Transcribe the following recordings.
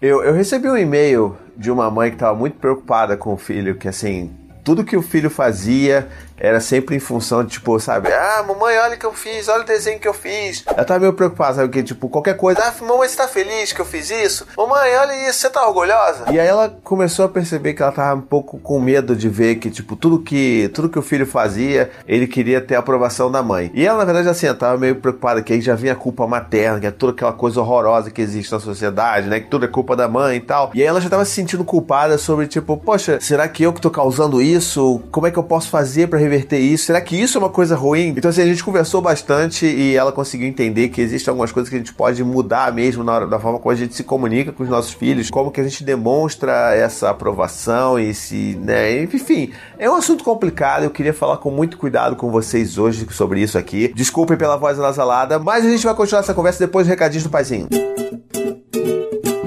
Eu, eu recebi um e-mail de uma mãe que estava muito preocupada com o filho, que assim, tudo que o filho fazia era sempre em função de, tipo, sabe? Ah, mamãe, olha o que eu fiz, olha o desenho que eu fiz. Ela tava meio preocupada, sabe? Que, tipo, qualquer coisa. Ah, mamãe, você tá feliz que eu fiz isso? Mamãe, olha isso, você tá orgulhosa? E aí ela começou a perceber que ela tava um pouco com medo de ver que, tipo, tudo que, tudo que o filho fazia, ele queria ter a aprovação da mãe. E ela, na verdade, assim, ela tava meio preocupada que aí já vinha a culpa materna, que é toda aquela coisa horrorosa que existe na sociedade, né? Que tudo é culpa da mãe e tal. E aí ela já tava se sentindo culpada sobre, tipo, poxa, será que eu que tô causando isso? Como é que eu posso fazer para reverter isso? Será que isso é uma coisa ruim. Então, assim, a gente conversou bastante e ela conseguiu entender que existem algumas coisas que a gente pode mudar mesmo na hora, da forma como a gente se comunica com os nossos filhos, como que a gente demonstra essa aprovação e se, né, enfim, é um assunto complicado. Eu queria falar com muito cuidado com vocês hoje sobre isso aqui. Desculpem pela voz anasalada, mas a gente vai continuar essa conversa depois do recadinho do paizinho.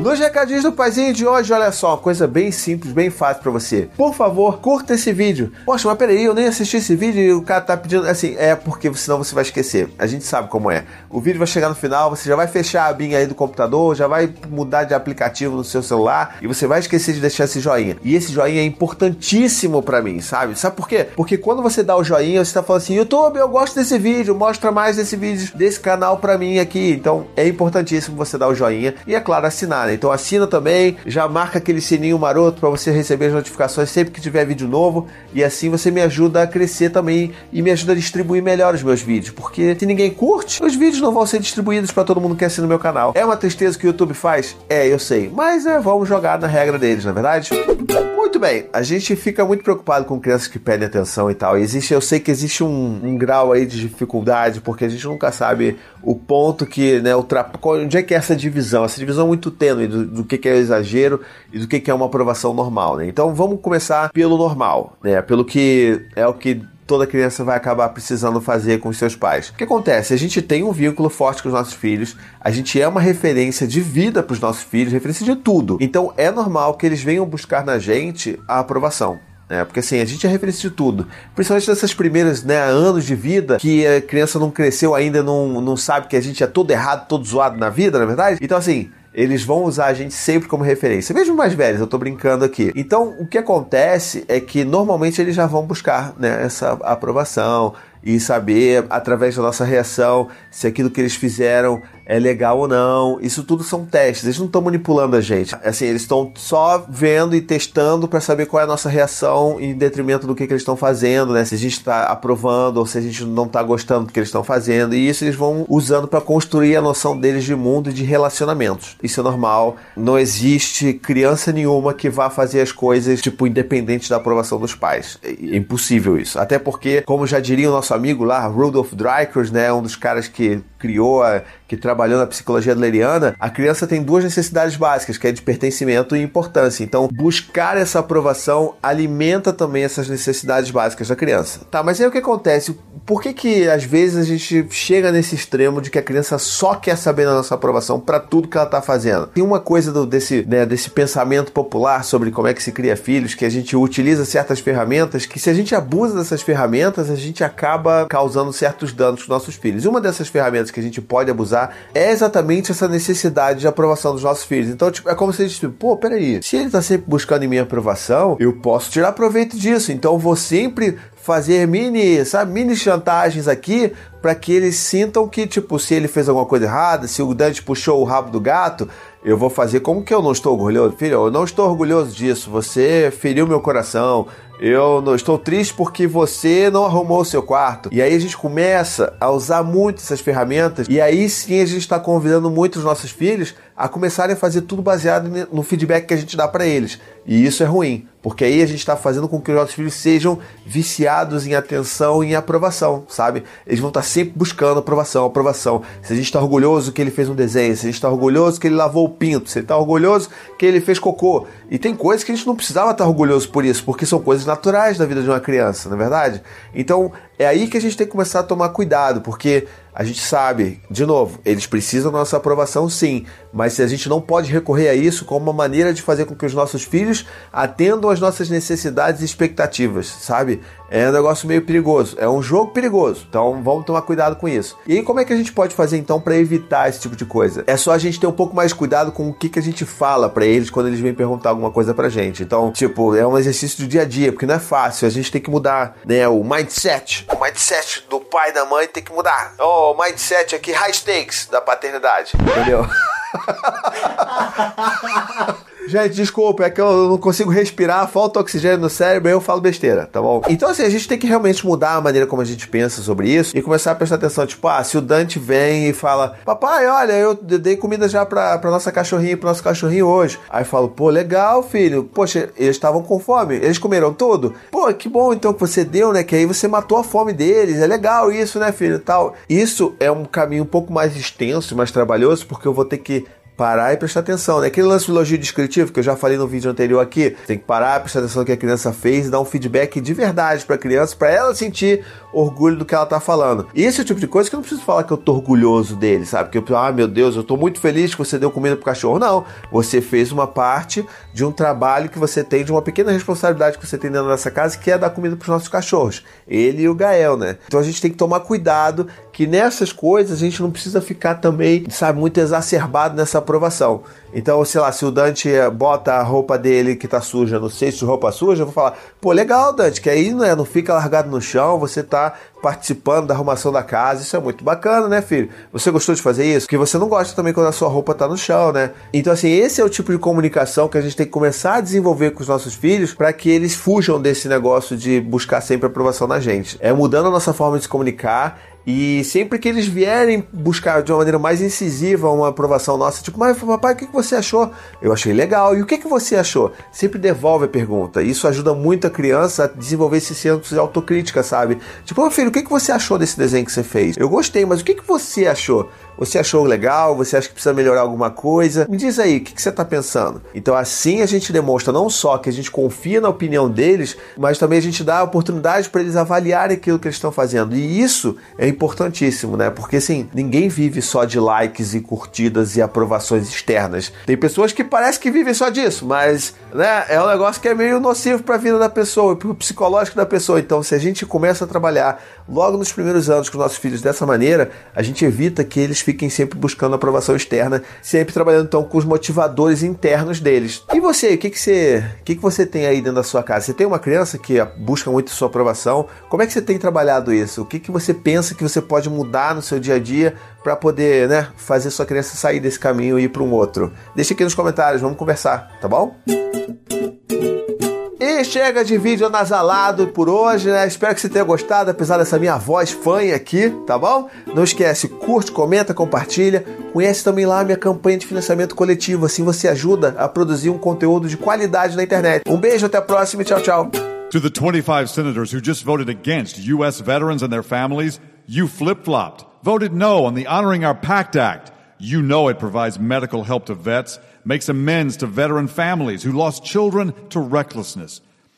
Nos recadinhos do paizinho de hoje, olha só, coisa bem simples, bem fácil para você. Por favor, curta esse vídeo. Poxa, mas peraí, eu nem assisti esse vídeo e o cara tá pedindo. Assim, é porque senão você vai esquecer. A gente sabe como é. O vídeo vai chegar no final, você já vai fechar a abinha aí do computador, já vai mudar de aplicativo no seu celular e você vai esquecer de deixar esse joinha. E esse joinha é importantíssimo para mim, sabe? Sabe por quê? Porque quando você dá o joinha, você tá falando assim: YouTube, eu gosto desse vídeo, mostra mais desse vídeo, desse canal para mim aqui. Então é importantíssimo você dar o joinha e, é claro, assinar. Então assina também, já marca aquele sininho maroto para você receber as notificações sempre que tiver vídeo novo e assim você me ajuda a crescer também e me ajuda a distribuir melhor os meus vídeos, porque se ninguém curte, os vídeos não vão ser distribuídos para todo mundo que assina o meu canal. É uma tristeza que o YouTube faz? É, eu sei, mas é, vamos jogar na regra deles, na é verdade? Muito bem, a gente fica muito preocupado com crianças que pedem atenção e tal. existe, eu sei que existe um, um grau aí de dificuldade, porque a gente nunca sabe o ponto que, né, o tra... onde é que é essa divisão, essa divisão é muito tênue do, do que, que é exagero e do que, que é uma aprovação normal, né? Então vamos começar pelo normal, né? Pelo que é o que toda criança vai acabar precisando fazer com os seus pais. O que acontece? A gente tem um vínculo forte com os nossos filhos, a gente é uma referência de vida para os nossos filhos, referência de tudo. Então é normal que eles venham buscar na gente a aprovação. É, porque assim, a gente é referência de tudo. Principalmente nessas primeiras né, anos de vida, que a criança não cresceu ainda, não, não sabe que a gente é todo errado, todo zoado na vida, na é verdade? Então, assim, eles vão usar a gente sempre como referência. Mesmo mais velhos, eu tô brincando aqui. Então, o que acontece é que normalmente eles já vão buscar né, essa aprovação e saber, através da nossa reação, se aquilo que eles fizeram é legal ou não. Isso tudo são testes. Eles não estão manipulando a gente. Assim, eles estão só vendo e testando para saber qual é a nossa reação em detrimento do que, que eles estão fazendo, né? Se a gente está aprovando ou se a gente não está gostando do que eles estão fazendo. E isso eles vão usando para construir a noção deles de mundo e de relacionamentos. Isso é normal. Não existe criança nenhuma que vá fazer as coisas, tipo, independente da aprovação dos pais. É impossível isso. Até porque, como já diria o nosso amigo lá, Rudolf Dreikers, né? Um dos caras que criou, a, que trabalhou na psicologia adleriana, a criança tem duas necessidades básicas, que é de pertencimento e importância. Então, buscar essa aprovação alimenta também essas necessidades básicas da criança. Tá, mas aí o que acontece? Por que que às vezes a gente chega nesse extremo de que a criança só quer saber da nossa aprovação para tudo que ela tá fazendo? Tem uma coisa do, desse, né, desse pensamento popular sobre como é que se cria filhos, que a gente utiliza certas ferramentas, que se a gente abusa dessas ferramentas, a gente acaba causando certos danos para nossos filhos. E uma dessas ferramentas que a gente pode abusar é exatamente essa necessidade de aprovação dos nossos filhos. Então, tipo, é como se a gente, pô, peraí, se ele tá sempre buscando em minha aprovação, eu posso tirar proveito disso. Então, vou sempre fazer mini, sabe, mini chantagens aqui para que eles sintam que, tipo, se ele fez alguma coisa errada, se o Dante puxou o rabo do gato, eu vou fazer como que eu não estou orgulhoso? Filho, eu não estou orgulhoso disso. Você feriu meu coração. Eu não estou triste porque você não arrumou o seu quarto. E aí a gente começa a usar muito essas ferramentas. E aí sim a gente está convidando muito os nossos filhos a começarem a fazer tudo baseado no feedback que a gente dá para eles. E isso é ruim, porque aí a gente está fazendo com que os nossos filhos sejam viciados em atenção e em aprovação, sabe? Eles vão estar tá sempre buscando aprovação, aprovação. Se a gente está orgulhoso que ele fez um desenho, se a gente está orgulhoso que ele lavou o pinto, se ele está orgulhoso que ele fez cocô. E tem coisas que a gente não precisava estar tá orgulhoso por isso, porque são coisas naturais da vida de uma criança, não é verdade? Então é aí que a gente tem que começar a tomar cuidado, porque a gente sabe, de novo, eles precisam da nossa aprovação sim, mas se a gente não pode recorrer a isso como uma maneira de fazer com que os nossos filhos atendam às nossas necessidades e expectativas, sabe? É um negócio meio perigoso, é um jogo perigoso, então vamos tomar cuidado com isso. E aí, como é que a gente pode fazer então para evitar esse tipo de coisa? É só a gente ter um pouco mais cuidado com o que, que a gente fala para eles quando eles vêm perguntar alguma coisa pra gente. Então, tipo, é um exercício do dia a dia, porque não é fácil, a gente tem que mudar, né, o mindset. O mindset do pai e da mãe tem que mudar. Oh, o mindset aqui, high stakes da paternidade. Entendeu? Gente, desculpa, é que eu não consigo respirar, falta oxigênio no cérebro e eu falo besteira, tá bom? Então, assim, a gente tem que realmente mudar a maneira como a gente pensa sobre isso e começar a prestar atenção. Tipo, ah, se o Dante vem e fala, papai, olha, eu dei comida já pra, pra nossa cachorrinha, pro nosso cachorrinho hoje. Aí eu falo, pô, legal, filho. Poxa, eles estavam com fome, eles comeram tudo? Pô, que bom então que você deu, né? Que aí você matou a fome deles. É legal isso, né, filho? Tal. Isso é um caminho um pouco mais extenso, mais trabalhoso, porque eu vou ter que parar e prestar atenção, né? Aquele lance do elogio descritivo que eu já falei no vídeo anterior aqui, tem que parar, prestar atenção no que a criança fez e dar um feedback de verdade para a criança, para ela sentir orgulho do que ela tá falando. E esse é o tipo de coisa que eu não preciso falar que eu tô orgulhoso dele, sabe? Que eu, ah, meu Deus, eu tô muito feliz que você deu comida pro cachorro. Não, você fez uma parte de um trabalho que você tem, de uma pequena responsabilidade que você tem dentro dessa casa, que é dar comida pros nossos cachorros. Ele e o Gael, né? Então a gente tem que tomar cuidado que nessas coisas a gente não precisa ficar também, sabe, muito exacerbado nessa aprovação. Então, sei lá, se o Dante bota a roupa dele que tá suja no cesto de roupa suja, eu vou falar, pô, legal, Dante, que aí né, não fica largado no chão, você tá participando da arrumação da casa, isso é muito bacana, né, filho? Você gostou de fazer isso? Porque você não gosta também quando a sua roupa tá no chão, né? Então, assim, esse é o tipo de comunicação que a gente tem que começar a desenvolver com os nossos filhos para que eles fujam desse negócio de buscar sempre aprovação na gente. É mudando a nossa forma de se comunicar e sempre que eles vierem buscar de uma maneira mais incisiva uma aprovação nossa, tipo, mas papai, o que você achou? Eu achei legal. E o que você achou? Sempre devolve a pergunta. Isso ajuda muito a criança a desenvolver esse senso de autocrítica, sabe? Tipo, meu filho, o que você achou desse desenho que você fez? Eu gostei, mas o que você achou? Você achou legal? Você acha que precisa melhorar alguma coisa? Me diz aí, o que, que você está pensando? Então, assim a gente demonstra não só que a gente confia na opinião deles, mas também a gente dá a oportunidade para eles avaliarem aquilo que eles estão fazendo. E isso é importantíssimo, né? Porque assim, ninguém vive só de likes e curtidas e aprovações externas. Tem pessoas que parece que vivem só disso, mas né, é um negócio que é meio nocivo para a vida da pessoa, para o psicológico da pessoa. Então, se a gente começa a trabalhar logo nos primeiros anos com os nossos filhos dessa maneira, a gente evita que eles fiquem sempre buscando aprovação externa, sempre trabalhando então com os motivadores internos deles. E você, o que, que você, o que, que você tem aí dentro da sua casa? Você tem uma criança que busca muito sua aprovação? Como é que você tem trabalhado isso? O que, que você pensa que você pode mudar no seu dia a dia para poder, né, fazer sua criança sair desse caminho e ir para um outro? Deixa aqui nos comentários, vamos conversar, tá bom? Chega de vídeo nasalado por hoje, né? Espero que você tenha gostado, apesar dessa minha voz fanha aqui, tá bom? Não esquece, curte, comenta, compartilha. Conhece também lá a minha campanha de financiamento coletivo, assim você ajuda a produzir um conteúdo de qualidade na internet. Um beijo, até a próxima e tchau, tchau. To the 25 senators who just voted against U.S. veterans and their families, you flip-flopped. Voted no on the Honoring Our Pact Act. You know it provides medical help to vets makes amends to veteran families who lost children to recklessness.